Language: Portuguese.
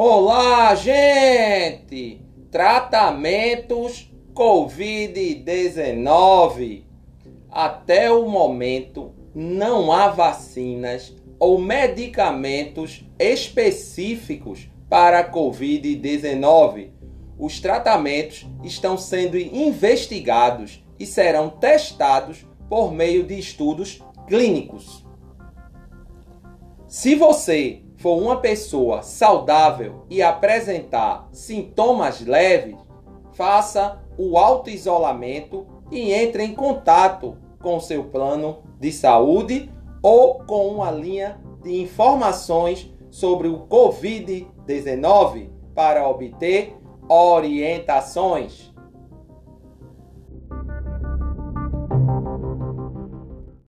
Olá, gente! Tratamentos Covid-19. Até o momento, não há vacinas ou medicamentos específicos para a Covid-19. Os tratamentos estão sendo investigados e serão testados por meio de estudos clínicos. Se você for uma pessoa saudável e apresentar sintomas leves, faça o auto-isolamento e entre em contato com seu plano de saúde ou com uma linha de informações sobre o Covid-19 para obter orientações.